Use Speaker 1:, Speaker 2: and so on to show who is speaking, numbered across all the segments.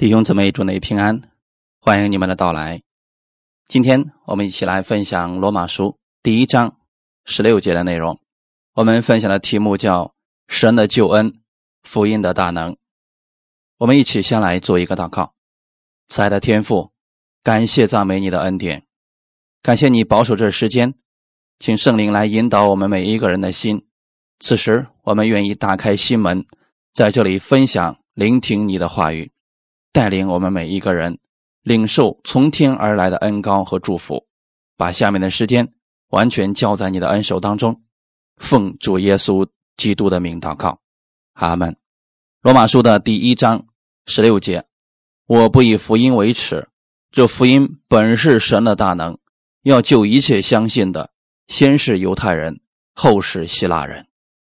Speaker 1: 弟兄姊妹，祝你平安，欢迎你们的到来。今天我们一起来分享罗马书第一章十六节的内容。我们分享的题目叫“神的救恩，福音的大能”。我们一起先来做一个祷告：慈爱的天父，感谢赞美你的恩典，感谢你保守这时间，请圣灵来引导我们每一个人的心。此时，我们愿意打开心门，在这里分享、聆听你的话语。带领我们每一个人领受从天而来的恩高和祝福，把下面的时间完全交在你的恩手当中，奉主耶稣基督的名祷告，阿门。罗马书的第一章十六节：我不以福音为耻，这福音本是神的大能，要救一切相信的，先是犹太人，后是希腊人。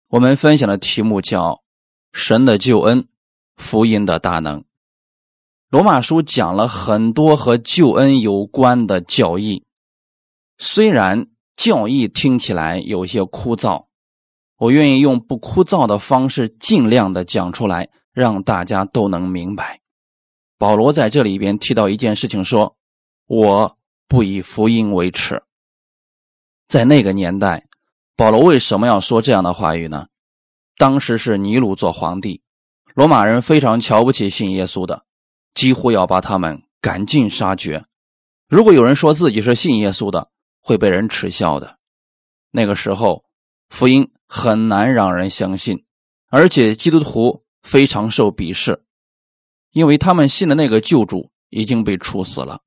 Speaker 1: 我们分享的题目叫“神的救恩，福音的大能”。罗马书讲了很多和救恩有关的教义，虽然教义听起来有些枯燥，我愿意用不枯燥的方式尽量的讲出来，让大家都能明白。保罗在这里边提到一件事情，说：“我不以福音为耻。”在那个年代，保罗为什么要说这样的话语呢？当时是尼禄做皇帝，罗马人非常瞧不起信耶稣的。几乎要把他们赶尽杀绝。如果有人说自己是信耶稣的，会被人耻笑的。那个时候，福音很难让人相信，而且基督徒非常受鄙视，因为他们信的那个救主已经被处死了，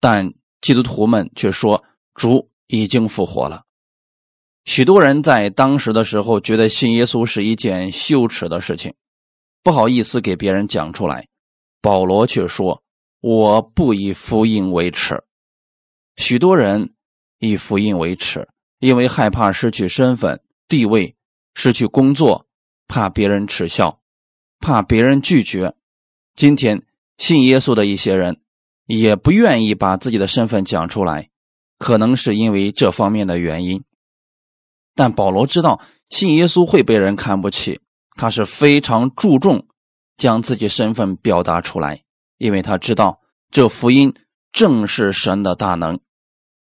Speaker 1: 但基督徒们却说主已经复活了。许多人在当时的时候觉得信耶稣是一件羞耻的事情，不好意思给别人讲出来。保罗却说：“我不以福音为耻。”许多人以福音为耻，因为害怕失去身份、地位，失去工作，怕别人耻笑，怕别人拒绝。今天信耶稣的一些人也不愿意把自己的身份讲出来，可能是因为这方面的原因。但保罗知道信耶稣会被人看不起，他是非常注重。将自己身份表达出来，因为他知道这福音正是神的大能。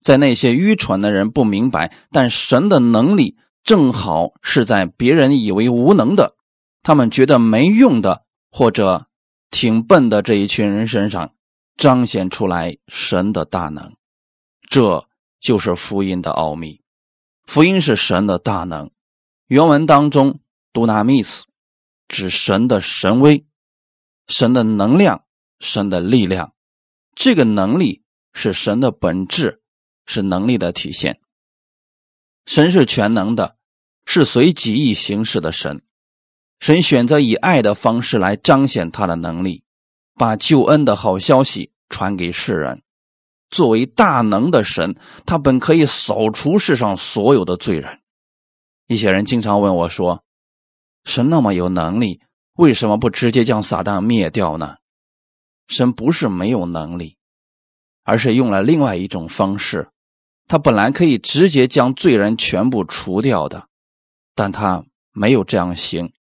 Speaker 1: 在那些愚蠢的人不明白，但神的能力正好是在别人以为无能的、他们觉得没用的或者挺笨的这一群人身上彰显出来神的大能。这就是福音的奥秘。福音是神的大能。原文当中，do not miss。指神的神威、神的能量、神的力量，这个能力是神的本质，是能力的体现。神是全能的，是随己意行事的神。神选择以爱的方式来彰显他的能力，把救恩的好消息传给世人。作为大能的神，他本可以扫除世上所有的罪人。一些人经常问我说。神那么有能力，为什么不直接将撒旦灭掉呢？神不是没有能力，而是用了另外一种方式。他本来可以直接将罪人全部除掉的，但他没有这样行，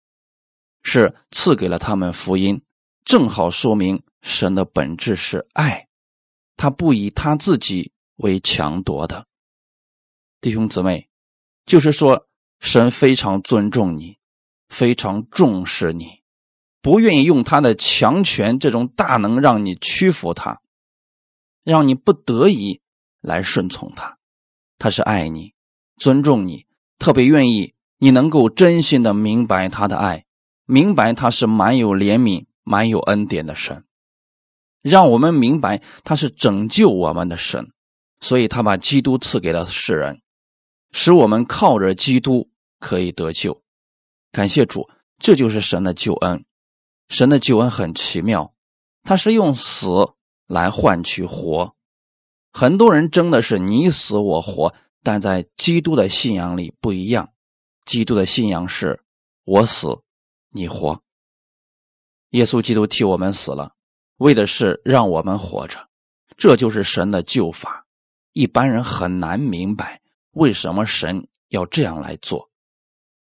Speaker 1: 是赐给了他们福音，正好说明神的本质是爱，他不以他自己为强夺的。弟兄姊妹，就是说，神非常尊重你。非常重视你，不愿意用他的强权这种大能让你屈服他，让你不得已来顺从他。他是爱你、尊重你，特别愿意你能够真心的明白他的爱，明白他是满有怜悯、满有恩典的神，让我们明白他是拯救我们的神，所以他把基督赐给了世人，使我们靠着基督可以得救。感谢主，这就是神的救恩。神的救恩很奇妙，他是用死来换取活。很多人争的是你死我活，但在基督的信仰里不一样。基督的信仰是我死你活。耶稣基督替我们死了，为的是让我们活着。这就是神的救法。一般人很难明白为什么神要这样来做。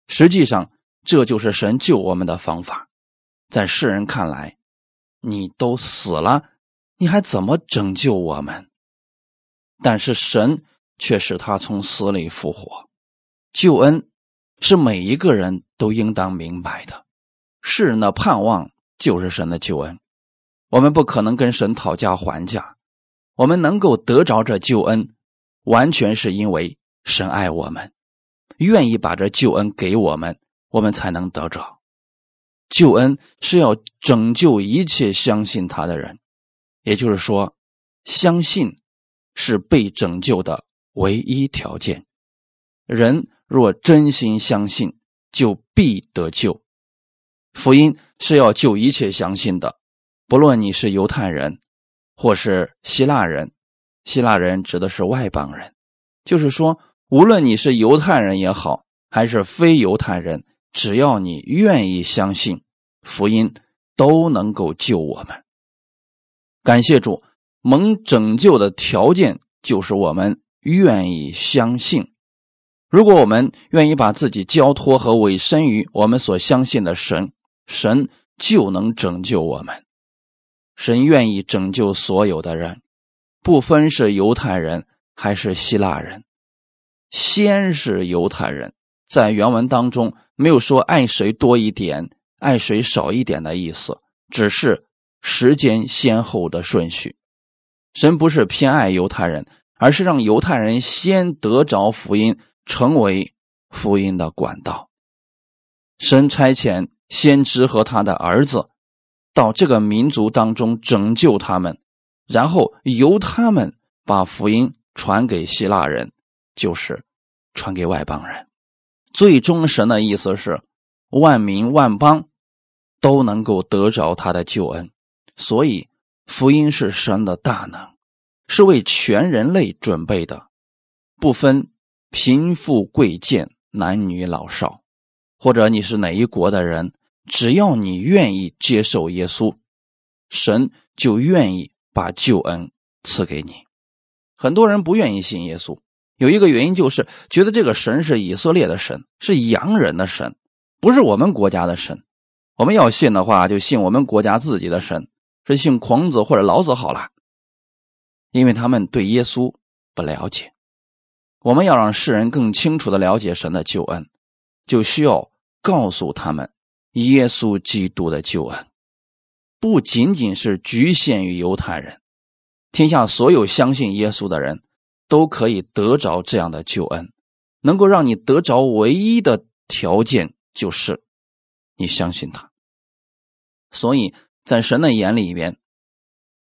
Speaker 1: 实际上。这就是神救我们的方法，在世人看来，你都死了，你还怎么拯救我们？但是神却使他从死里复活。救恩是每一个人都应当明白的。世人的盼望就是神的救恩。我们不可能跟神讨价还价。我们能够得着这救恩，完全是因为神爱我们，愿意把这救恩给我们，我们才能得着。救恩是要拯救一切相信他的人，也就是说，相信是被拯救的唯一条件。人若真心相信，就必得救。福音是要救一切相信的，不论你是犹太人，或是希腊人。希腊人指的是外邦人，就是说，无论你是犹太人也好，还是非犹太人。只要你愿意相信福音，都能够救我们。感谢主，蒙拯救的条件就是我们愿意相信。如果我们愿意把自己交托和委身于我们所相信的神，神就能拯救我们。神愿意拯救所有的人，不分是犹太人还是希腊人。先是犹太人。在原文当中没有说爱谁多一点，爱谁少一点的意思，只是时间先后的顺序。神不是偏爱犹太人，而是让犹太人先得着福音，成为福音的管道。神差遣先知和他的儿子到这个民族当中拯救他们，然后由他们把福音传给希腊人，就是传给外邦人。最终神的意思是，万民万邦都能够得着他的救恩，所以福音是神的大能，是为全人类准备的，不分贫富贵贱、男女老少，或者你是哪一国的人，只要你愿意接受耶稣，神就愿意把救恩赐给你。很多人不愿意信耶稣。有一个原因就是觉得这个神是以色列的神，是洋人的神，不是我们国家的神。我们要信的话，就信我们国家自己的神，是信孔子或者老子好了。因为他们对耶稣不了解，我们要让世人更清楚的了解神的救恩，就需要告诉他们耶稣基督的救恩，不仅仅是局限于犹太人，天下所有相信耶稣的人。都可以得着这样的救恩，能够让你得着唯一的条件就是你相信他。所以在神的眼里边，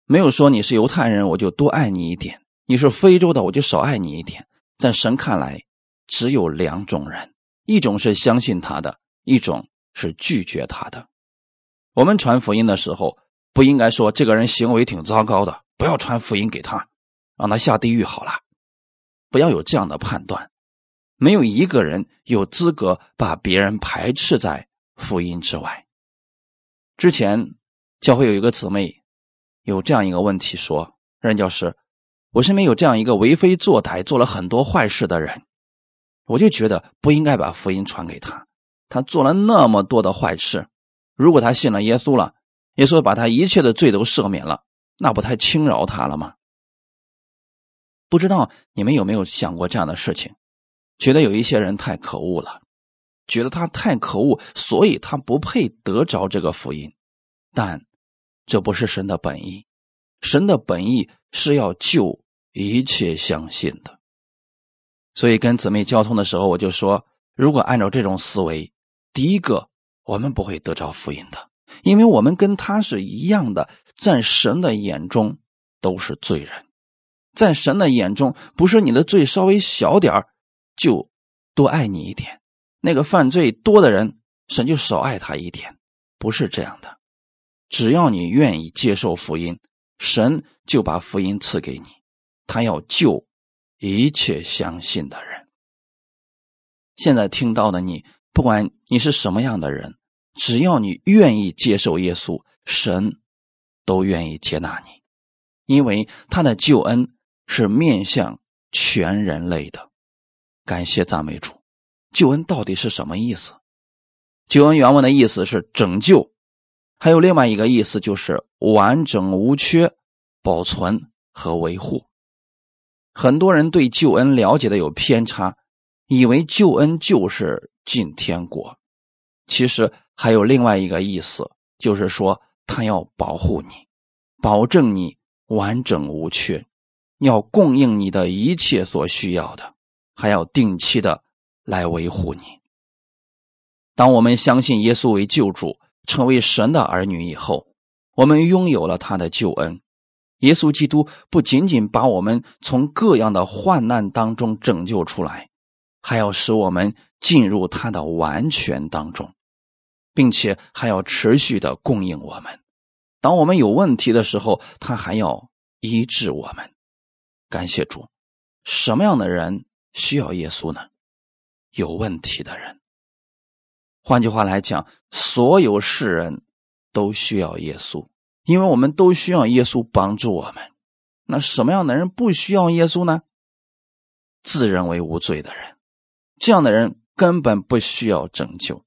Speaker 1: 没有说你是犹太人我就多爱你一点，你是非洲的我就少爱你一点。在神看来，只有两种人：一种是相信他的，一种是拒绝他的。我们传福音的时候，不应该说这个人行为挺糟糕的，不要传福音给他，让他下地狱好了。不要有这样的判断，没有一个人有资格把别人排斥在福音之外。之前教会有一个姊妹有这样一个问题说：“任教师，我身边有这样一个为非作歹、做了很多坏事的人，我就觉得不应该把福音传给他。他做了那么多的坏事，如果他信了耶稣了，耶稣把他一切的罪都赦免了，那不太轻饶他了吗？”不知道你们有没有想过这样的事情？觉得有一些人太可恶了，觉得他太可恶，所以他不配得着这个福音。但这不是神的本意，神的本意是要救一切相信的。所以跟姊妹交通的时候，我就说：如果按照这种思维，第一个我们不会得着福音的，因为我们跟他是一样的，在神的眼中都是罪人。在神的眼中，不是你的罪稍微小点儿就多爱你一点；那个犯罪多的人，神就少爱他一点，不是这样的。只要你愿意接受福音，神就把福音赐给你。他要救一切相信的人。现在听到的你，不管你是什么样的人，只要你愿意接受耶稣，神都愿意接纳你，因为他的救恩。是面向全人类的，感谢赞美主。救恩到底是什么意思？救恩原文的意思是拯救、还有另外一个意思就是完整无缺、保存和维护。很多人对救恩了解的有偏差，以为救恩就是进天国。其实还有另外一个意思，就是说他要保护你，保证你完整无缺，要供应你的一切所需要的，还要定期的来维护你。当我们相信耶稣为救主，成为神的儿女以后，我们拥有了他的救恩。耶稣基督不仅仅把我们从各样的患难当中拯救出来，还要使我们进入他的完全当中，并且还要持续的供应我们。当我们有问题的时候，他还要医治我们。感谢主，什么样的人需要耶稣呢？有问题的人。换句话来讲，所有世人都需要耶稣，因为我们都需要耶稣帮助我们。那什么样的人不需要耶稣呢？自认为无罪的人，这样的人根本不需要拯救。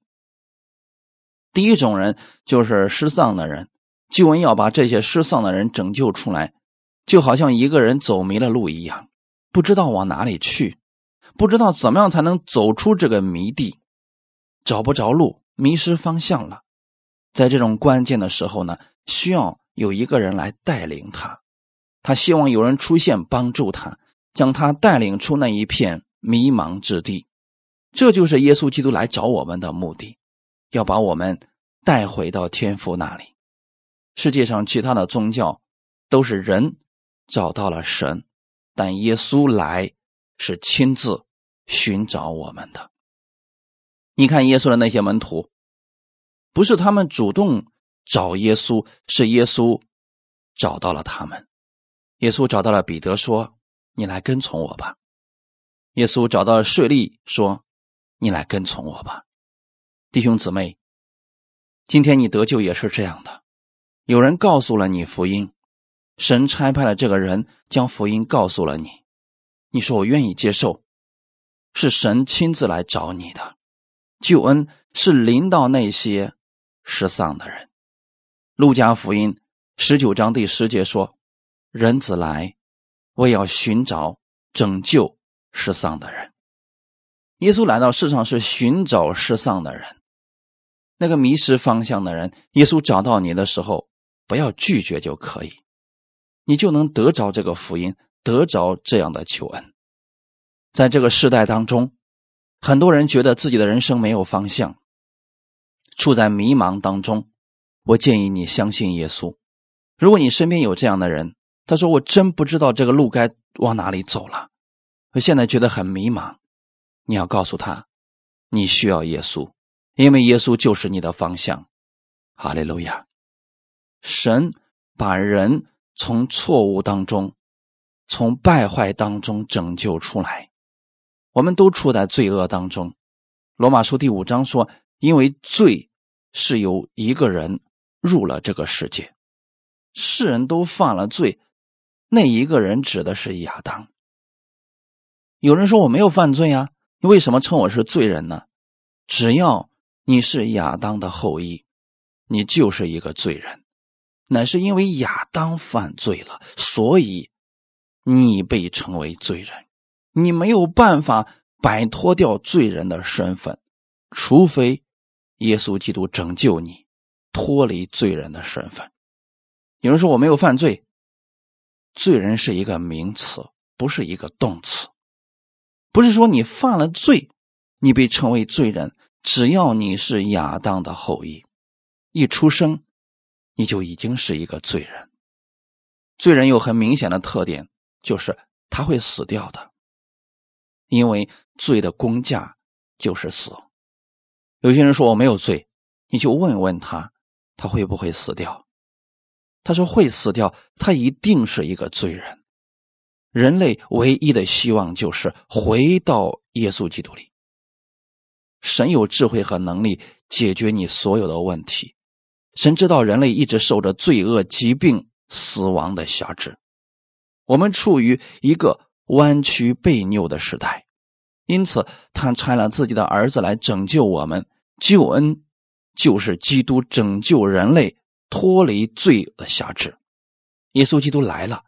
Speaker 1: 第一种人就是失丧的人，救恩要把这些失丧的人拯救出来，就好像一个人走迷了路一样，不知道往哪里去，不知道怎么样才能走出这个迷地。找不着路，迷失方向了。在这种关键的时候呢，需要有一个人来带领他。他希望有人出现帮助他，将他带领出那一片迷茫之地。这就是耶稣基督来找我们的目的，要把我们带回到天父那里。世界上其他的宗教都是人找到了神，但耶稣来是亲自寻找我们的。你看耶稣的那些门徒，不是他们主动找耶稣，是耶稣找到了他们。耶稣找到了彼得，说：“你来跟从我吧。”耶稣找到了税吏，说：“你来跟从我吧。”弟兄姊妹，今天你得救也是这样的。有人告诉了你福音，神差派了这个人将福音告诉了你，你说我愿意接受，是神亲自来找你的。救恩是临到那些失丧的人。路加福音十九章第十节说：“人子来，为要寻找拯救失丧的人。”耶稣来到世上是寻找失丧的人，那个迷失方向的人。耶稣找到你的时候，不要拒绝就可以，你就能得着这个福音，得着这样的求恩。在这个时代当中。很多人觉得自己的人生没有方向，处在迷茫当中。我建议你相信耶稣。如果你身边有这样的人，他说：“我真不知道这个路该往哪里走了，我现在觉得很迷茫。”你要告诉他，你需要耶稣，因为耶稣就是你的方向。哈利路亚！神把人从错误当中、从败坏当中拯救出来。我们都处在罪恶当中。罗马书第五章说：“因为罪是由一个人入了这个世界，世人都犯了罪。那一个人指的是亚当。”有人说：“我没有犯罪啊，你为什么称我是罪人呢？”只要你是亚当的后裔，你就是一个罪人。乃是因为亚当犯罪了，所以你被称为罪人。你没有办法摆脱掉罪人的身份，除非耶稣基督拯救你，脱离罪人的身份。有人说我没有犯罪，罪人是一个名词，不是一个动词，不是说你犯了罪，你被称为罪人。只要你是亚当的后裔，一出生你就已经是一个罪人。罪人有很明显的特点，就是他会死掉的。因为罪的公价就是死。有些人说我没有罪，你就问问他，他会不会死掉？他说会死掉，他一定是一个罪人。人类唯一的希望就是回到耶稣基督里。神有智慧和能力解决你所有的问题。神知道人类一直受着罪恶、疾病、死亡的辖制。我们处于一个。弯曲被扭的时代，因此他差了自己的儿子来拯救我们。救恩就是基督拯救人类脱离罪恶的辖制。耶稣基督来了，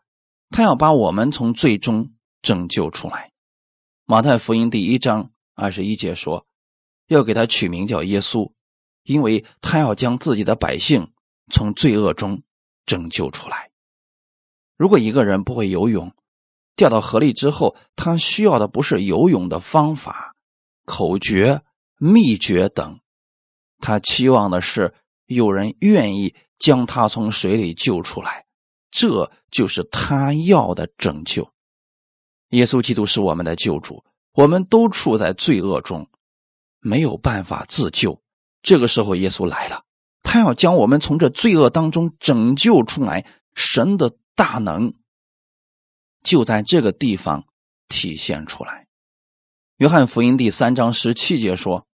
Speaker 1: 他要把我们从罪中拯救出来。马太福音第一章二十一节说，要给他取名叫耶稣，因为他要将自己的百姓从罪恶中拯救出来。如果一个人不会游泳，掉到河里之后，他需要的不是游泳的方法、口诀、秘诀等，他期望的是有人愿意将他从水里救出来。这就是他要的拯救。耶稣基督是我们的救主，我们都处在罪恶中，没有办法自救。这个时候，耶稣来了，他要将我们从这罪恶当中拯救出来。神的大能就在这个地方体现出来。约翰福音第三章十七节说：“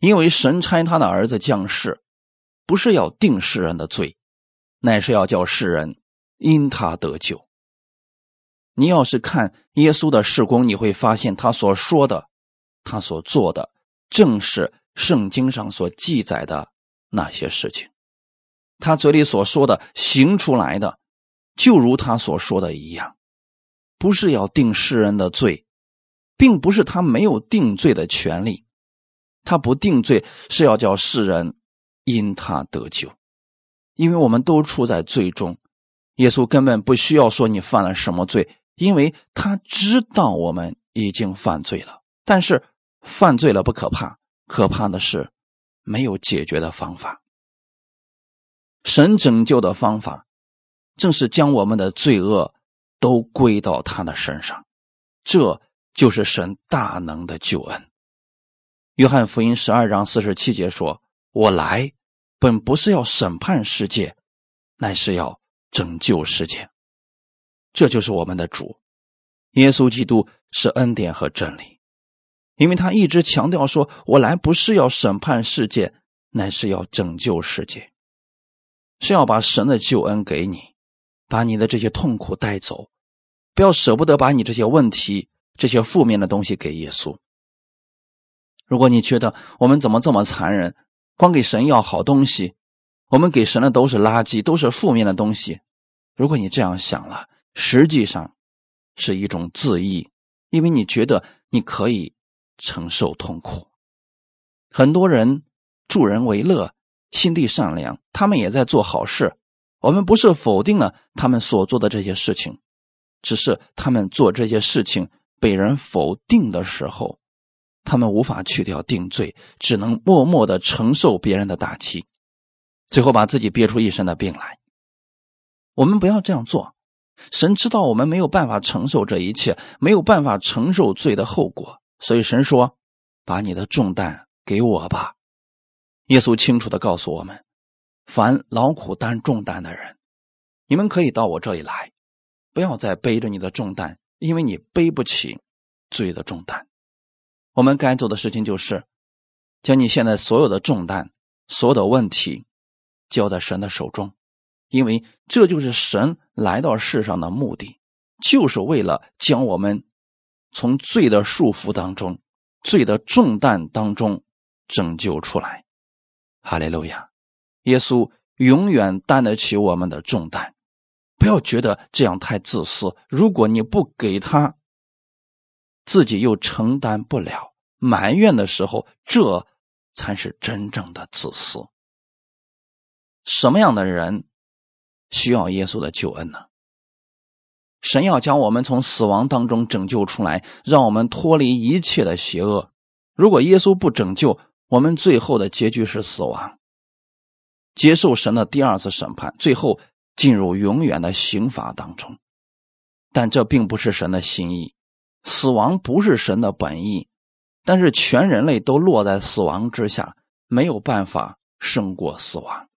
Speaker 1: 因为神差他的儿子降世，不是要定世人的罪，乃是要叫世人。”因他得救。你要是看耶稣的事工，你会发现他所说的、他所做的，正是圣经上所记载的那些事情。他嘴里所说的、行出来的，就如他所说的一样，不是要定世人的罪，并不是他没有定罪的权利。他不定罪，是要叫世人因他得救，因为我们都处在罪中。耶稣根本不需要说你犯了什么罪，因为他知道我们已经犯罪了。但是犯罪了不可怕，可怕的是没有解决的方法。神拯救的方法，正是将我们的罪恶都归到他的身上，这就是神大能的救恩。约翰福音十二章四十七节说：“我来，本不是要审判世界，乃是要。”拯救世界，这就是我们的主，耶稣基督是恩典和真理，因为他一直强调说：“我来不是要审判世界，乃是要拯救世界，是要把神的救恩给你，把你的这些痛苦带走，不要舍不得把你这些问题、这些负面的东西给耶稣。如果你觉得我们怎么这么残忍，光给神要好东西。”我们给神的都是垃圾，都是负面的东西。如果你这样想了，实际上是一种自义，因为你觉得你可以承受痛苦。很多人助人为乐，心地善良，他们也在做好事。我们不是否定了他们所做的这些事情，只是他们做这些事情被人否定的时候，他们无法去掉定罪，只能默默的承受别人的打击。最后把自己憋出一身的病来。我们不要这样做。神知道我们没有办法承受这一切，没有办法承受罪的后果，所以神说：“把你的重担给我吧。”耶稣清楚的告诉我们：“凡劳苦担重担的人，你们可以到我这里来，不要再背着你的重担，因为你背不起罪的重担。我们该做的事情就是，将你现在所有的重担、所有的问题。”交在神的手中，因为这就是神来到世上的目的，就是为了将我们从罪的束缚当中、罪的重担当中拯救出来。哈利路亚！耶稣永远担得起我们的重担，不要觉得这样太自私。如果你不给他，自己又承担不了，埋怨的时候，这才是真正的自私。什么样的人需要耶稣的救恩呢？神要将我们从死亡当中拯救出来，让我们脱离一切的邪恶。如果耶稣不拯救我们，最后的结局是死亡，接受神的第二次审判，最后进入永远的刑罚当中。但这并不是神的心意，死亡不是神的本意。但是全人类都落在死亡之下，没有办法胜过死亡。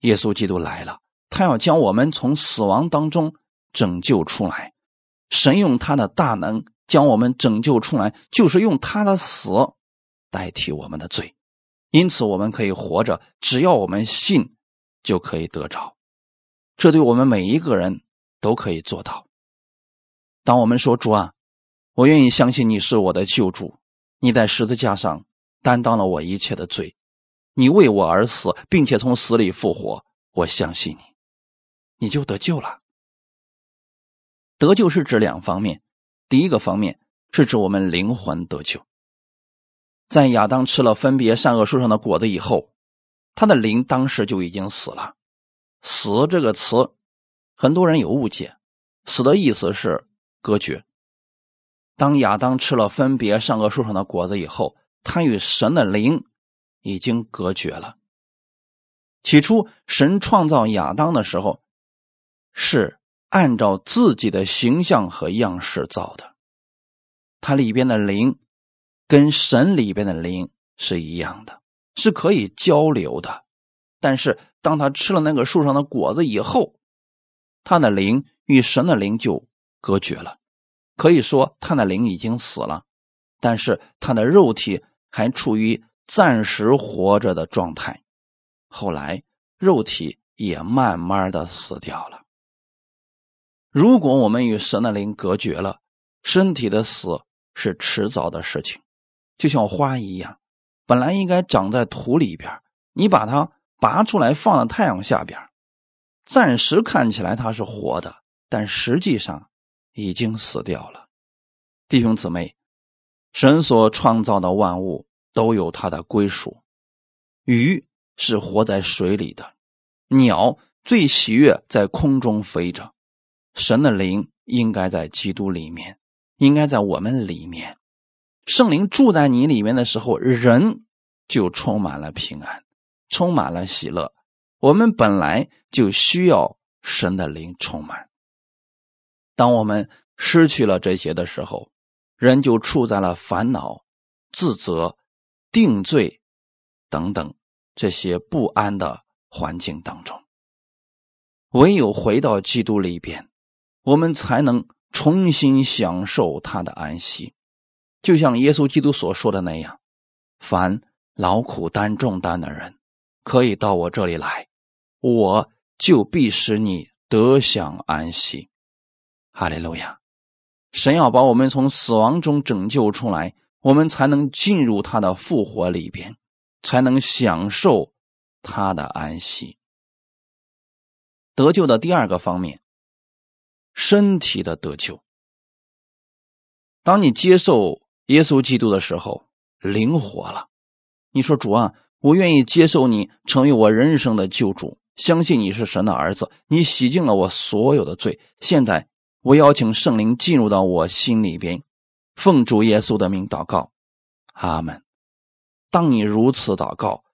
Speaker 1: 耶稣基督来了，他要将我们从死亡当中拯救出来。神用他的大能将我们拯救出来，就是用他的死代替我们的罪。因此，我们可以活着，只要我们信，就可以得着。这对我们每一个人都可以做到。当我们说主啊，我愿意相信你是我的救主，你在十字架上担当了我一切的罪。你为我而死，并且从死里复活，我相信你，你就得救了。得救是指两方面，第一个方面是指我们灵魂得救。在亚当吃了分别善恶树上的果子以后，他的灵当时就已经死了。死这个词，很多人有误解，死的意思是隔绝。当亚当吃了分别善恶树上的果子以后，他与神的灵已经隔绝了。起初，神创造亚当的时候，是按照自己的形象和样式造的，它里边的灵。跟神里边的灵是一样的，是可以交流的。但是当他吃了那个树上的果子以后，他的灵与神的灵就隔绝了。可以说他的灵已经死了，但是他的肉体还处于暂时活着的状态。后来肉体也慢慢的死掉了。如果我们与神的灵隔绝了，身体的死是迟早的事情。就像花一样，本来应该长在土里边，你把它拔出来放在太阳下边，暂时看起来它是活的，但实际上已经死掉了。弟兄姊妹，神所创造的万物都有它的归属。鱼是活在水里的，鸟最喜悦在空中飞着。神的灵应该在基督里面，应该在我们里面。圣灵住在你里面的时候，人就充满了平安，充满了喜乐。我们本来就需要神的灵充满。当我们失去了这些的时候，人就处在了烦恼、自责、定罪等等这些不安的环境当中。唯有回到基督里边，我们才能重新享受他的安息。就像耶稣基督所说的那样，凡劳苦担重担的人，可以到我这里来，我就必使你得享安息。哈利路亚！神要把我们从死亡中拯救出来，我们才能进入他的复活里边，才能享受他的安息。得救的第二个方面，身体的得救。当你接受。耶稣基督的时候灵活了，你说主啊，我愿意接受你成为我人生的救主，相信你是神的儿子，你洗净了我所有的罪。现在我邀请圣灵进入到我心里边，奉主耶稣的名祷告，阿门。当你如此祷告，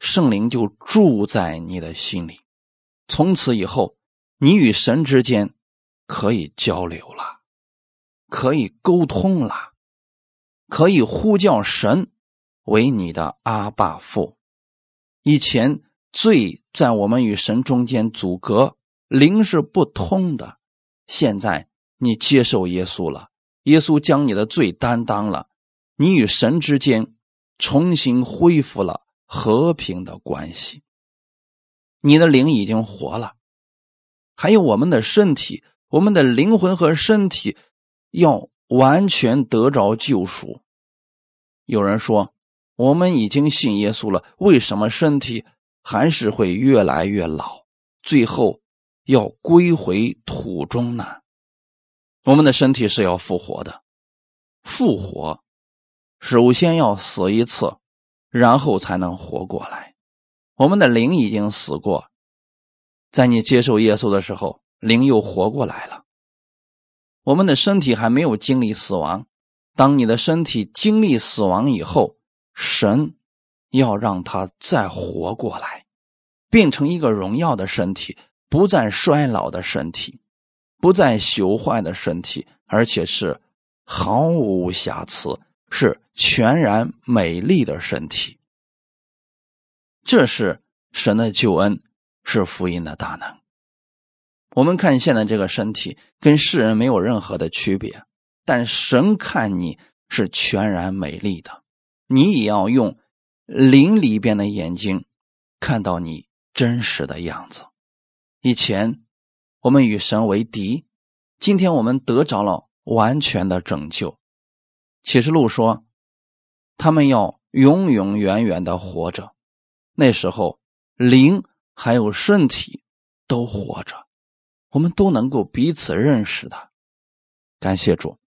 Speaker 1: 圣灵就住在你的心里，从此以后，你与神之间可以交流了，可以沟通了。可以呼叫神为你的阿爸父。以前罪在我们与神中间阻隔，灵是不通的。现在你接受耶稣了，耶稣将你的罪担当了，你与神之间重新恢复了和平的关系。你的灵已经活了，还有我们的身体，我们的灵魂和身体要。完全得着救赎。有人说：“我们已经信耶稣了，为什么身体还是会越来越老，最后要归回土中呢？”我们的身体是要复活的，复活首先要死一次，然后才能活过来。我们的灵已经死过，在你接受耶稣的时候，灵又活过来了。我们的身体还没有经历死亡，当你的身体经历死亡以后，神要让它再活过来，变成一个荣耀的身体，不再衰老的身体，不再朽坏的身体，而且是毫无瑕疵，是全然美丽的身体。这是神的救恩，是福音的大能。我们看现在这个身体跟世人没有任何的区别，但神看你是全然美丽的，你也要用灵里边的眼睛看到你真实的样子。以前我们与神为敌，今天我们得着了完全的拯救。启示录说，他们要永永远远的活着，那时候灵。还有身体都活着，我们都能够彼此认识的。感谢主。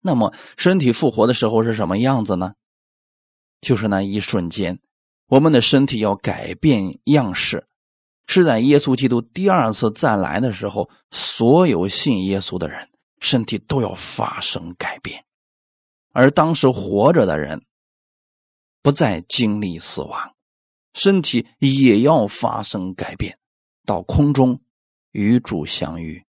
Speaker 1: 那么，身体复活的时候是什么样子呢？就是那一瞬间，我们的身体要改变样式，是在耶稣基督第二次再来的时候，所有信耶稣的人身体都要发生改变，而当时活着的人不再经历死亡，身体也要发生改变，到空中与主相遇。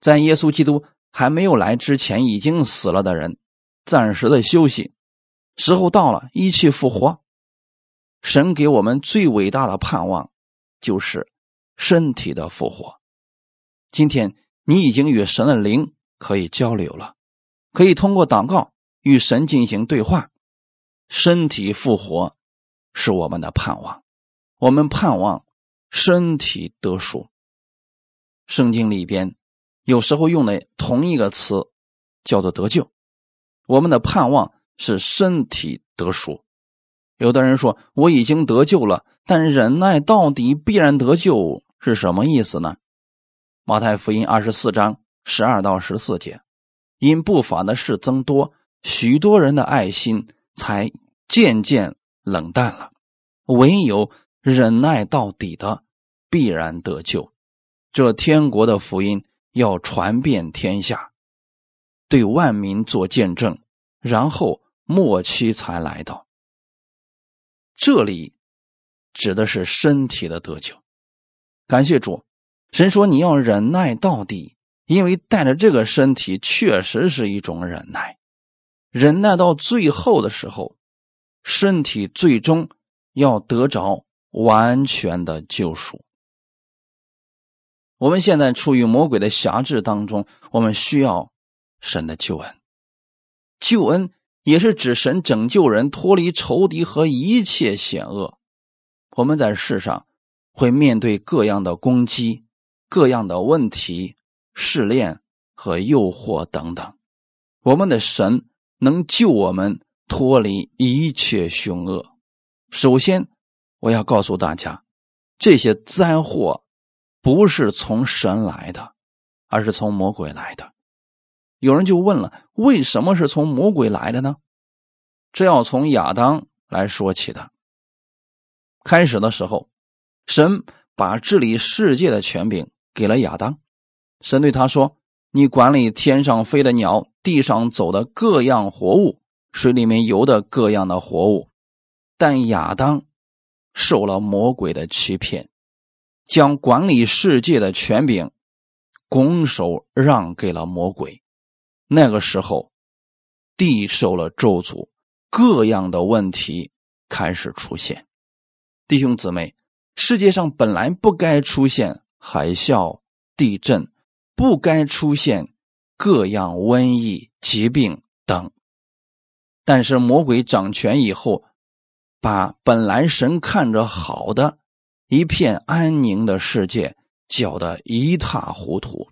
Speaker 1: 在耶稣基督还没有来之前，已经死了的人，暂时的休息。时候到了，一气复活。神给我们最伟大的盼望，就是身体的复活。今天你已经与神的灵可以交流了，可以通过祷告与神进行对话。身体复活是我们的盼望，我们盼望身体得赎。圣经里边有时候用的同一个词叫做得救，我们的盼望。是身体得赎。有的人说我已经得救了，但忍耐到底必然得救是什么意思呢？马太福音二十四章十二到十四节，因不法的事增多，许多人的爱心才渐渐冷淡了。唯有忍耐到底的，必然得救。这天国的福音要传遍天下，对万民做见证，然后。末期才来到，这里指的是身体的得救。感谢主，神说你要忍耐到底，因为带着这个身体确实是一种忍耐。忍耐到最后的时候，身体最终要得着完全的救赎。我们现在处于魔鬼的辖制当中，我们需要神的救恩，救恩。也是指神拯救人脱离仇敌和一切险恶。我们在世上会面对各样的攻击、各样的问题、试炼和诱惑等等。我们的神能救我们脱离一切凶恶。首先，我要告诉大家，这些灾祸不是从神来的，而是从魔鬼来的。有人就问了：为什么是从魔鬼来的呢？这要从亚当来说起的。开始的时候，神把治理世界的权柄给了亚当。神对他说：“你管理天上飞的鸟，地上走的各样活物，水里面游的各样的活物。”但亚当受了魔鬼的欺骗，将管理世界的权柄拱手让给了魔鬼。那个时候，地受了咒诅。各样的问题开始出现，弟兄姊妹，世界上本来不该出现海啸、地震，不该出现各样瘟疫、疾病等。但是魔鬼掌权以后，把本来神看着好的一片安宁的世界搅得一塌糊涂，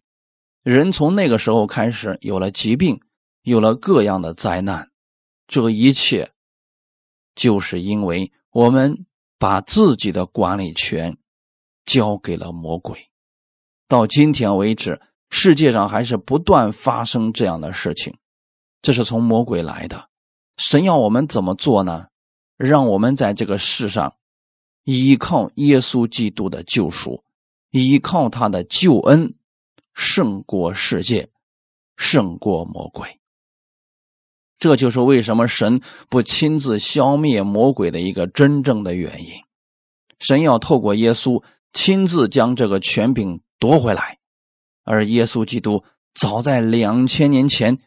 Speaker 1: 人从那个时候开始有了疾病，有了各样的灾难。这一切，就是因为我们把自己的管理权交给了魔鬼。到今天为止，世界上还是不断发生这样的事情，这是从魔鬼来的。神要我们怎么做呢？让我们在这个世上依靠耶稣基督的救赎，依靠他的救恩，胜过世界，胜过魔鬼。这就是为什么神不亲自消灭魔鬼的一个真正的原因。神要透过耶稣亲自将这个权柄夺回来，而耶稣基督早在两千年前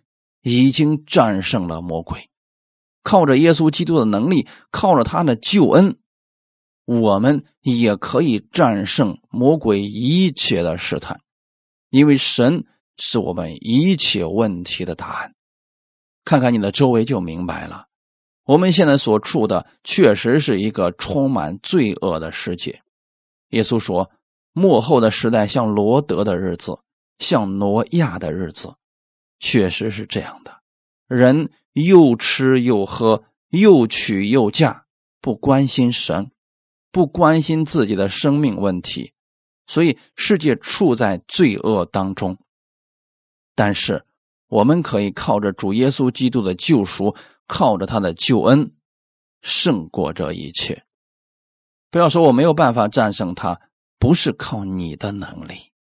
Speaker 1: 已经战胜了魔鬼。靠着耶稣基督的能力，靠着他的救恩，我们也可以战胜魔鬼一切的试探，因为神是我们一切问题的答案。看看你的周围就明白了，我们现在所处的确实是一个充满罪恶的世界。耶稣说：“末后的时代像罗德的日子，像挪亚的日子，确实是这样的。人又吃又喝，又娶又嫁，不关心神，不关心自己的生命问题，所以世界处在罪恶当中。但是，我们可以靠着主耶稣基督的救赎，靠着他的救恩，胜过这一切。不要说我没有办法战胜他，不是靠你的能力，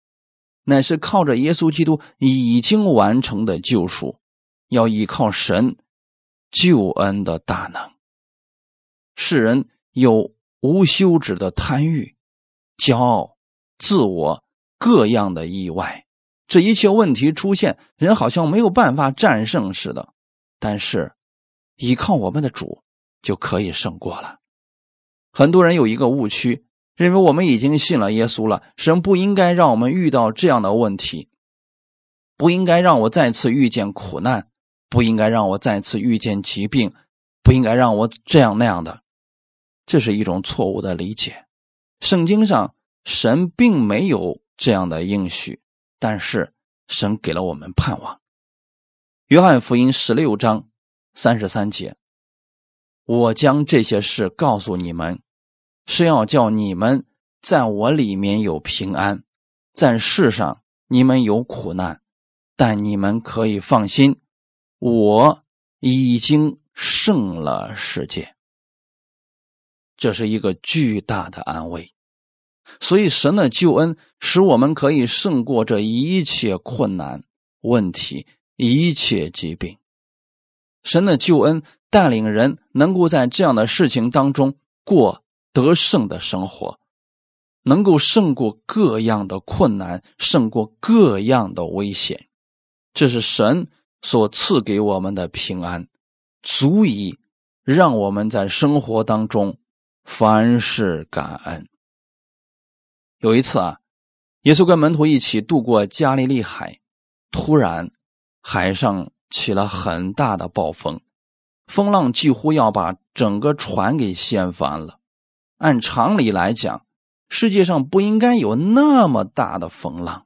Speaker 1: 乃是靠着耶稣基督已经完成的救赎，要依靠神救恩的大能。世人有无休止的贪欲、骄傲、自我各样的意外。这一切问题出现，人好像没有办法战胜似的。但是，依靠我们的主就可以胜过了。很多人有一个误区，认为我们已经信了耶稣了，神不应该让我们遇到这样的问题，不应该让我再次遇见苦难，不应该让我再次遇见疾病，不应该让我这样那样的。这是一种错误的理解。圣经上，神并没有这样的应许。但是神给了我们盼望。约翰福音十六章三十三节：“我将这些事告诉你们，是要叫你们在我里面有平安，在世上你们有苦难，但你们可以放心，我已经胜了世界。”这是一个巨大的安慰。所以，神的救恩使我们可以胜过这一切困难、问题、一切疾病。神的救恩带领人能够在这样的事情当中过得胜的生活，能够胜过各样的困难，胜过各样的危险。这是神所赐给我们的平安，足以让我们在生活当中凡事感恩。有一次啊，耶稣跟门徒一起渡过加利利海，突然海上起了很大的暴风，风浪几乎要把整个船给掀翻了。按常理来讲，世界上不应该有那么大的风浪。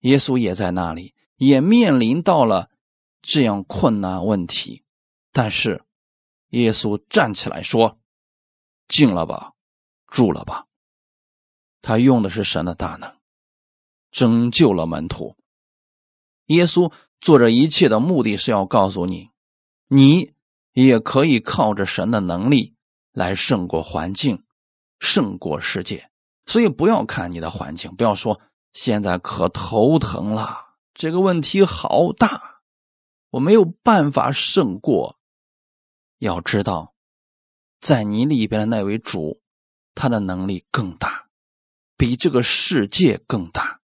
Speaker 1: 耶稣也在那里，也面临到了这样困难问题，但是耶稣站起来说：“静了吧，住了吧。”他用的是神的大能，拯救了门徒。耶稣做这一切的目的是要告诉你，你也可以靠着神的能力来胜过环境，胜过世界。所以不要看你的环境，不要说现在可头疼了，这个问题好大，我没有办法胜过。要知道，在你里边的那位主，他的能力更大。比这个世界更大，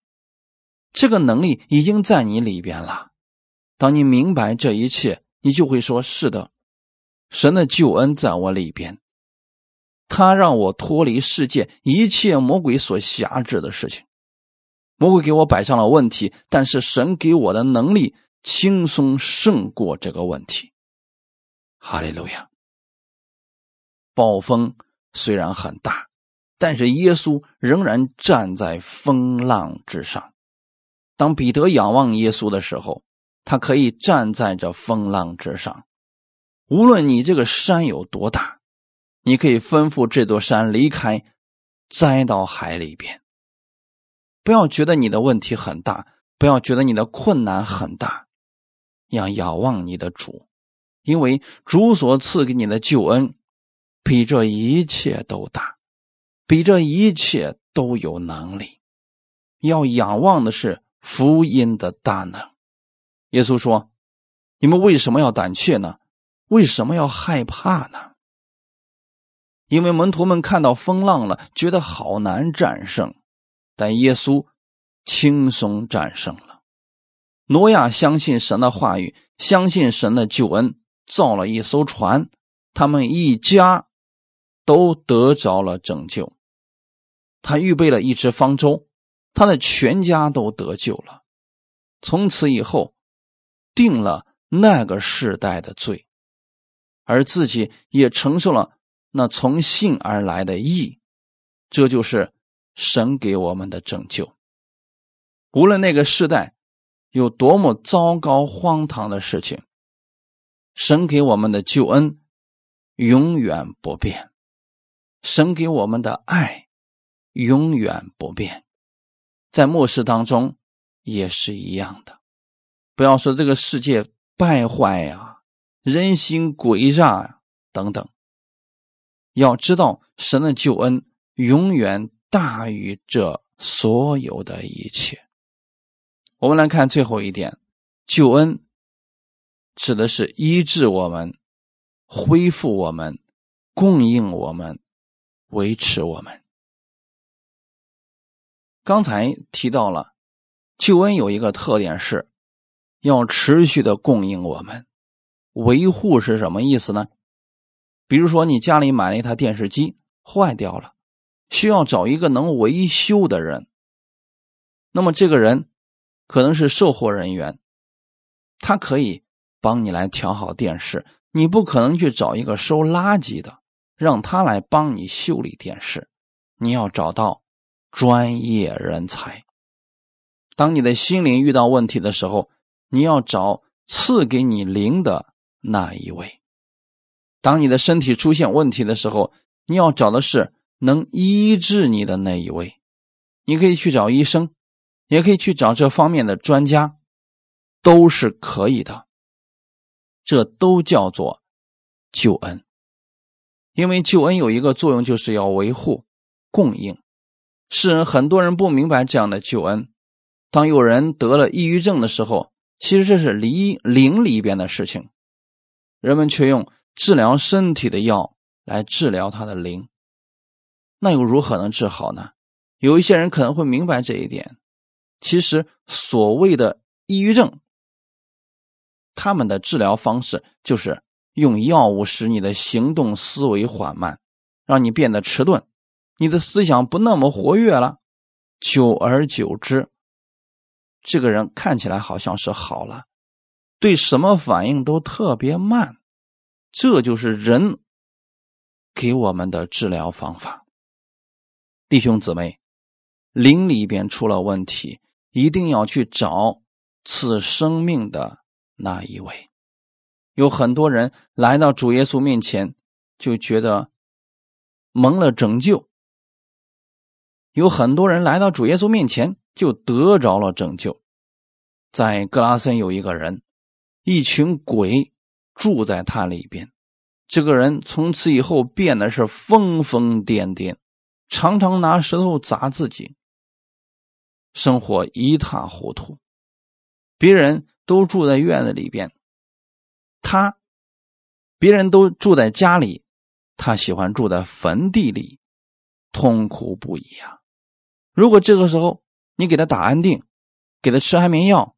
Speaker 1: 这个能力已经在你里边了。当你明白这一切，你就会说：“是的，神的救恩在我里边，他让我脱离世界一切魔鬼所辖制的事情。魔鬼给我摆上了问题，但是神给我的能力轻松胜过这个问题。”哈利路亚！暴风虽然很大。但是耶稣仍然站在风浪之上。当彼得仰望耶稣的时候，他可以站在这风浪之上。无论你这个山有多大，你可以吩咐这座山离开，栽到海里边。不要觉得你的问题很大，不要觉得你的困难很大，要仰望你的主，因为主所赐给你的救恩比这一切都大。比这一切都有能力，要仰望的是福音的大能。耶稣说：“你们为什么要胆怯呢？为什么要害怕呢？因为门徒们看到风浪了，觉得好难战胜，但耶稣轻松战胜了。挪亚相信神的话语，相信神的救恩，造了一艘船，他们一家都得着了拯救。”他预备了一只方舟，他的全家都得救了。从此以后，定了那个世代的罪，而自己也承受了那从信而来的义。这就是神给我们的拯救。无论那个世代有多么糟糕荒唐的事情，神给我们的救恩永远不变。神给我们的爱永远不变，在末世当中也是一样的。不要说这个世界败坏呀、人心诡诈呀等等，要知道神的救恩永远大于这所有的一切。我们来看最后一点，救恩指的是医治我们、恢复我们、供应我们、维持我们。刚才提到了，救恩有一个特点是。要持续的供应我们，维护是什么意思呢？比如说，你家里买了一台电视机坏掉了，需要找一个能维修的人。那么这个人可能是售货人员，他可以帮你来调好电视。你不可能去找一个收垃圾的，让他来帮你修理电视。你要找到专业人才。当你的心灵遇到问题的时候。你要找赐给你灵的那一位。当你的身体出现问题的时候，你要找的是能医治你的那一位。你可以去找医生，也可以去找这方面的专家，都是可以的。这都叫做救恩，因为救恩有一个作用，就是要维护、供应。世人很多人不明白这样的救恩。当有人得了抑郁症的时候，其实这是离灵里边的事情，人们却用治疗身体的药来治疗他的灵，那又如何能治好呢？有一些人可能会明白这一点。其实所谓的抑郁症，他们的治疗方式就是用药物使你的行动思维缓慢，让你变得迟钝，你的思想不那么活跃了，久而久之。这个人看起来好像是好了，对什么反应都特别慢，这就是人给我们的治疗方法。弟兄姊妹，灵里边出了问题，一定要去找赐生命的那一位。有很多人来到主耶稣面前，就觉得蒙了拯救；有很多人来到主耶稣面前。就得着了拯救。在格拉森有一个人，一群鬼住在他里边。这个人从此以后变得是疯疯癫癫，常常拿石头砸自己，生活一塌糊涂。别人都住在院子里边，他别人都住在家里，他喜欢住在坟地里，痛苦不已呀。如果这个时候，你给他打安定，给他吃安眠药，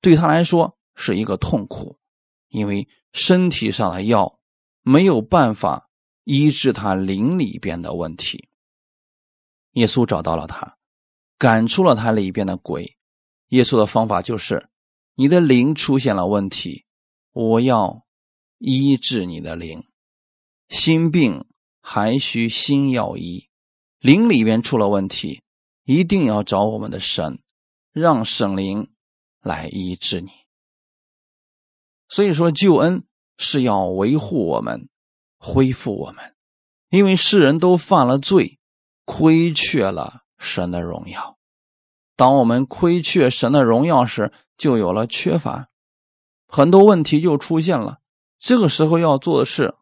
Speaker 1: 对他来说是一个痛苦，因为身体上的药没有办法医治他灵里边的问题。耶稣找到了他，赶出了他里边的鬼。耶稣的方法就是：你的灵出现了问题，我要医治你的灵。心病还需心药医，灵里边出了问题。一定要找我们的神，让神灵来医治你。所以说，救恩是要维护我们、恢复我们，因为世人都犯了罪，亏缺了神的荣耀。当我们亏缺神的荣耀时，就有了缺乏，很多问题就出现了。这个时候要做的是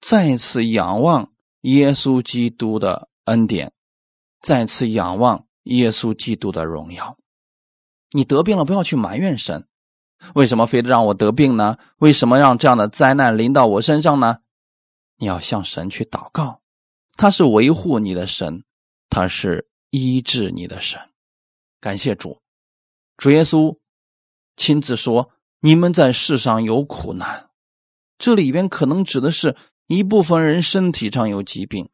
Speaker 1: 再次仰望耶稣基督的恩典。再次仰望耶稣基督的荣耀。你得病了，不要去埋怨神，为什么非得让我得病呢？为什么让这样的灾难临到我身上呢？你要向神去祷告，他是维护你的神，他是医治你的神。感谢主，主耶稣亲自说：“你们在世上有苦难。”这里边可能指的是一部分人身体上有疾病。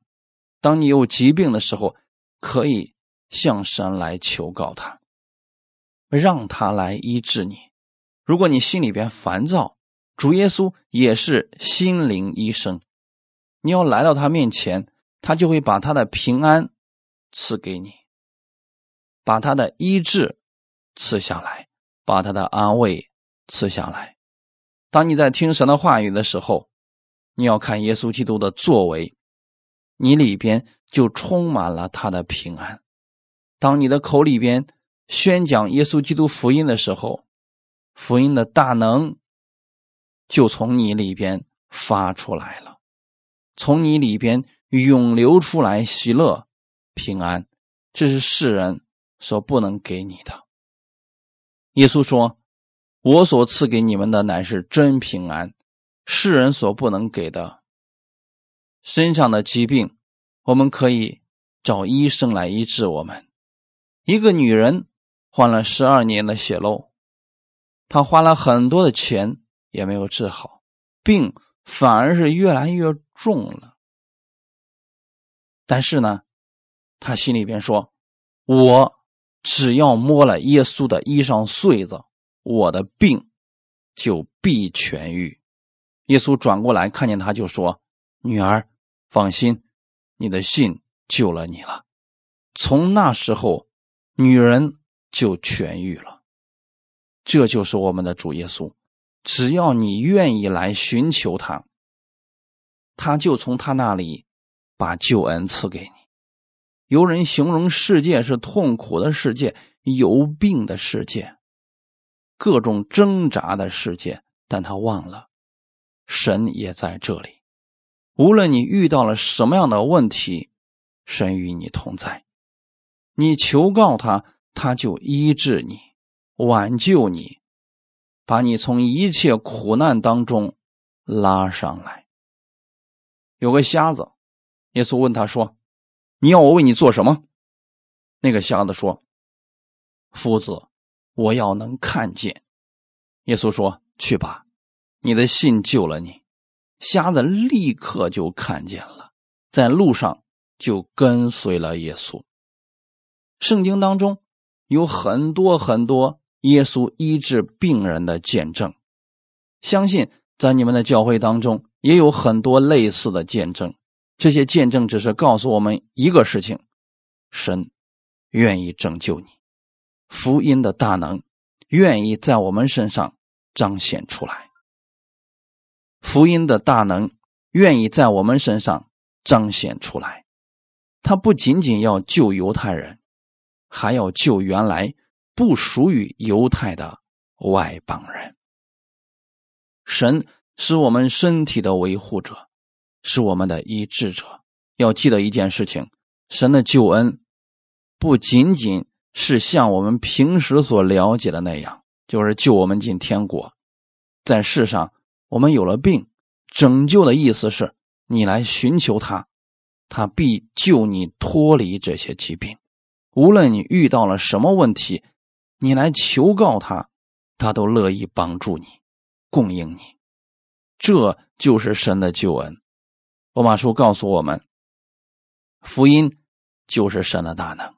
Speaker 1: 当你有疾病的时候，可以向神来求告他，让他来医治你。如果你心里边烦躁，主耶稣也是心灵医生，你要来到他面前，他就会把他的平安赐给你，把他的医治赐下来，把他的安慰赐下来。当你在听神的话语的时候，你要看耶稣基督的作为，你里边就充满了他的平安。当你的口里边宣讲耶稣基督福音的时候，福音的大能就从你里边发出来了，从你里边涌流出来喜乐、平安，这是世人所不能给你的。耶稣说：“我所赐给你们的乃是真平安，世人所不能给的。身上的疾病，我们可以找医生来医治我们。一个女人患了十二年的血漏，她花了很多的钱也没有治好，病反而是越来越重了。但是呢，她心里边说：我。”只要摸了耶稣的衣裳穗子，我的病就必痊愈。耶稣转过来看见他，就说：“女儿，放心，你的信救了你了。”从那时候，女人就痊愈了。这就是我们的主耶稣。只要你愿意来寻求他，他就从他那里把救恩赐给你。有人形容世界是痛苦的世界，有病的世界，各种挣扎的世界，但他忘了，神也在这里。无论你遇到了什么样的问题，神与你同在。你求告他，他就医治你，挽救你，把你从一切苦难当中拉上来。有个瞎子，耶稣问他说。你要我为你做什么？那个瞎子说：“夫子，我要能看见。”耶稣说：“去吧，你的信救了你。”瞎子立刻就看见了，在路上就跟随了耶稣。圣经当中有很多很多耶稣医治病人的见证，相信在你们的教会当中也有很多类似的见证。这些见证只是告诉我们一个事情：神愿意拯救你，福音的大能愿意在我们身上彰显出来。福音的大能愿意在我们身上彰显出来，他不仅仅要救犹太人，还要救原来不属于犹太的外邦人。神是我们身体的维护者。是我们的医治者。要记得一件事情：神的救恩不仅仅是像我们平时所了解的那样，就是救我们进天国。在世上，我们有了病，拯救的意思是你来寻求他，他必救你脱离这些疾病。无论你遇到了什么问题，你来求告他，他都乐意帮助你，供应你。这就是神的救恩。罗马书告诉我们，福音就是神的大能，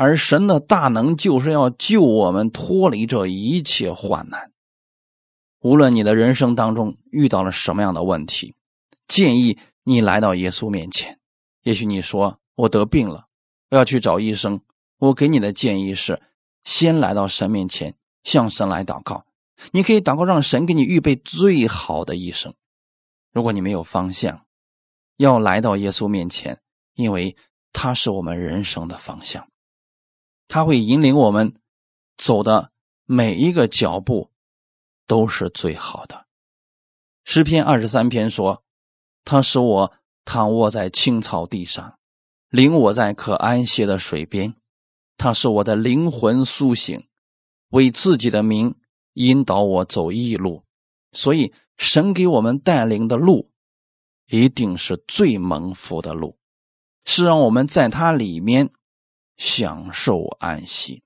Speaker 1: 而神的大能就是要救我们脱离这一切患难。无论你的人生当中遇到了什么样的问题，建议你来到耶稣面前。也许你说我得病了，我要去找医生。我给你的建议是，先来到神面前，向神来祷告。你可以祷告，让神给你预备最好的医生。如果你没有方向，要来到耶稣面前，因为他是我们人生的方向，他会引领我们走的每一个脚步都是最好的。诗篇二十三篇说：“他使我躺卧在青草地上，领我在可安歇的水边。他使我的灵魂苏醒，为自己的名引导我走义路。所以，神给我们带领的路。”一定是最蒙福的路，是让我们在它里面享受安息。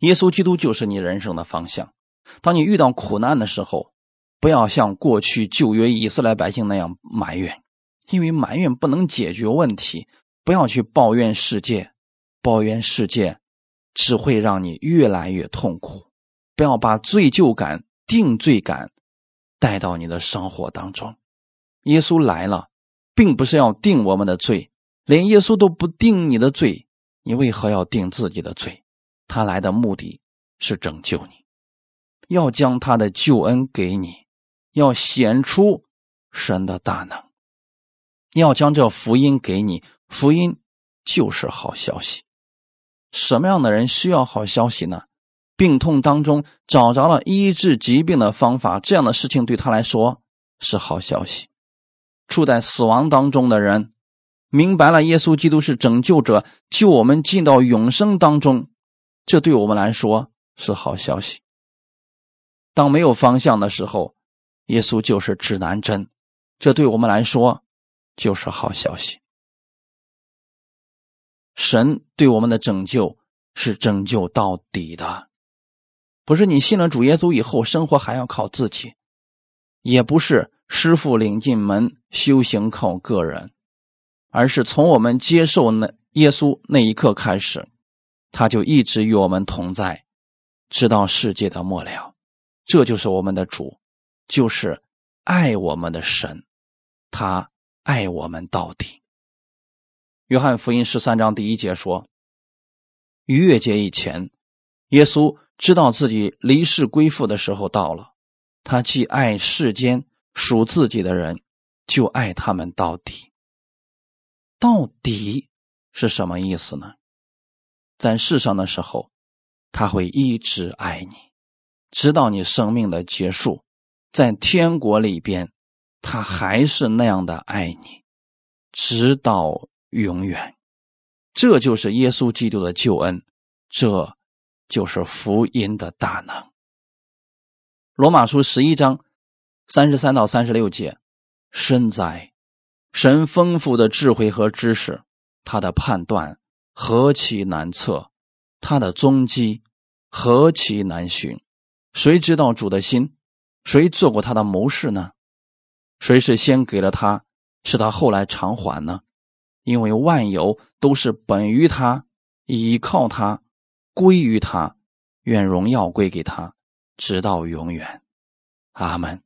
Speaker 1: 耶稣基督就是你人生的方向。当你遇到苦难的时候，不要像过去旧约以色列百姓那样埋怨，因为埋怨不能解决问题。不要去抱怨世界，抱怨世界只会让你越来越痛苦。不要把罪疚感、定罪感带到你的生活当中。耶稣来了，并不是要定我们的罪，连耶稣都不定你的罪，你为何要定自己的罪？他来的目的是拯救你，要将他的救恩给你，要显出神的大能。要将这福音给你，福音就是好消息。什么样的人需要好消息呢？病痛当中找着了医治疾病的方法，这样的事情对他来说是好消息。处在死亡当中的人，明白了耶稣基督是拯救者，救我们进到永生当中，这对我们来说是好消息。当没有方向的时候，耶稣就是指南针，这对我们来说就是好消息。神对我们的拯救是拯救到底的，不是你信了主耶稣以后生活还要靠自己，也不是师傅领进门修行靠个人，而是从我们接受那耶稣那一刻开始，他就一直与我们同在，直到世界的末了。这就是我们的主，就是爱我们的神，他爱我们到底。约翰福音十三章第一节说：“逾越节以前，耶稣知道自己离世归父的时候到了。他既爱世间属自己的人，就爱他们到底。到底是什么意思呢？在世上的时候，他会一直爱你。”直到你生命的结束，在天国里边，他还是那样的爱你，直到永远。这就是耶稣基督的救恩，这就是福音的大能。罗马书十一章三十三到三十六节，深哉，神丰富的智慧和知识，他的判断何其难测，他的踪迹何其难寻。谁知道主的心？谁做过他的谋士呢？谁是先给了他，是他后来偿还呢？因为万有都是本于他，倚靠他，归于他，愿荣耀归给他，直到永远。阿门。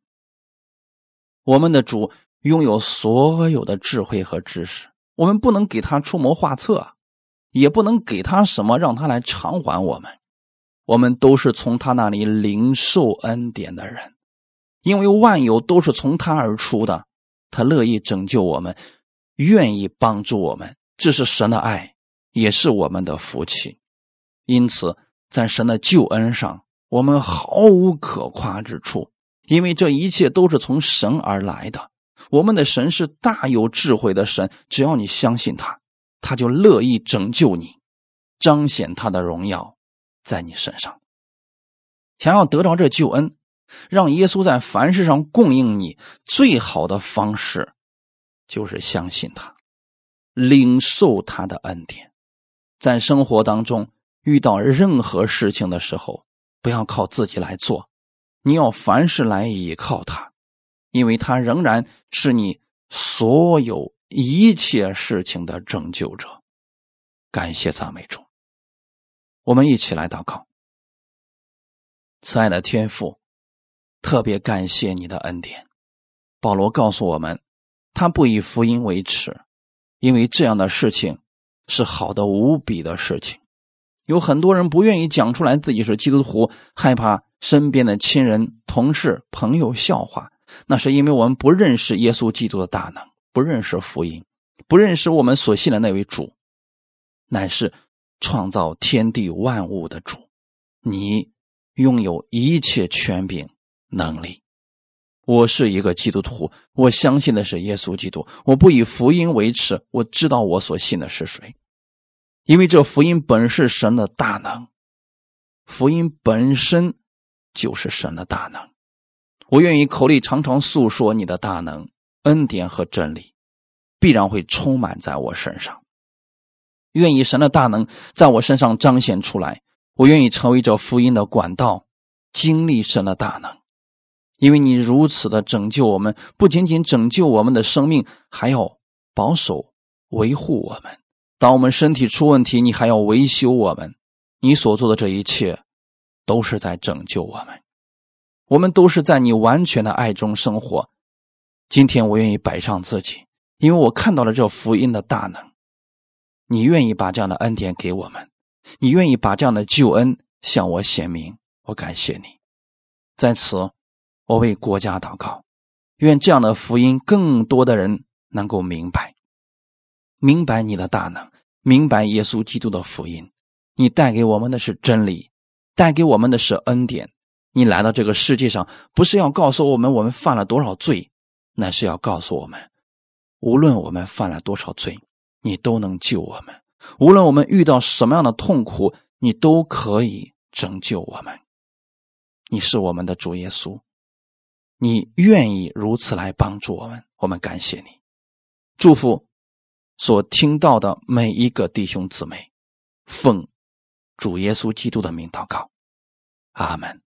Speaker 1: 我们的主拥有所有的智慧和知识，我们不能给他出谋划策，也不能给他什么让他来偿还我们。我们都是从他那里领受恩典的人，因为万有都是从他而出的，他乐意拯救我们，愿意帮助我们，这是神的爱，也是我们的福气。因此，在神的救恩上，我们毫无可夸之处，因为这一切都是从神而来的。我们的神是大有智慧的神，只要你相信他，他就乐意拯救你，彰显他的荣耀。在你身上，想要得到这救恩，让耶稣在凡事上供应你，最好的方式就是相信他，领受他的恩典。在生活当中遇到任何事情的时候，不要靠自己来做，你要凡事来依靠他，因为他仍然是你所有一切事情的拯救者。感谢赞美主。我们一起来祷告，慈爱的天父，特别感谢你的恩典。保罗告诉我们，他不以福音为耻，因为这样的事情是好的无比的事情。有很多人不愿意讲出来自己是基督徒，害怕身边的亲人、同事、朋友笑话，那是因为我们不认识耶稣基督的大能，不认识福音，不认识我们所信的那位主，乃是。创造天地万物的主，你拥有一切权柄能力。我是一个基督徒，我相信的是耶稣基督。我不以福音为耻，我知道我所信的是谁，因为这福音本是神的大能，福音本身就是神的大能。我愿意口里常常诉说你的大能、恩典和真理，必然会充满在我身上。愿意神的大能在我身上彰显出来，我愿意成为这福音的管道，经历神的大能。因为你如此的拯救我们，不仅仅拯救我们的生命，还要保守维护我们。当我们身体出问题，你还要维修我们。你所做的这一切，都是在拯救我们。我们都是在你完全的爱中生活。今天我愿意摆上自己，因为我看到了这福音的大能。你愿意把这样的恩典给我们，你愿意把这样的救恩向我显明，我感谢你。在此，我为国家祷告，愿这样的福音更多的人能够明白，明白你的大能，明白耶稣基督的福音。你带给我们的是真理，带给我们的是恩典。你来到这个世界上，不是要告诉我们我们犯了多少罪，那是要告诉我们，无论我们犯了多少罪，你都能救我们；无论我们遇到什么样的痛苦，你都可以拯救我们。你是我们的主耶稣，你愿意如此来帮助我们，我们感谢你，祝福所听到的每一个弟兄姊妹，奉主耶稣基督的名祷告，阿门。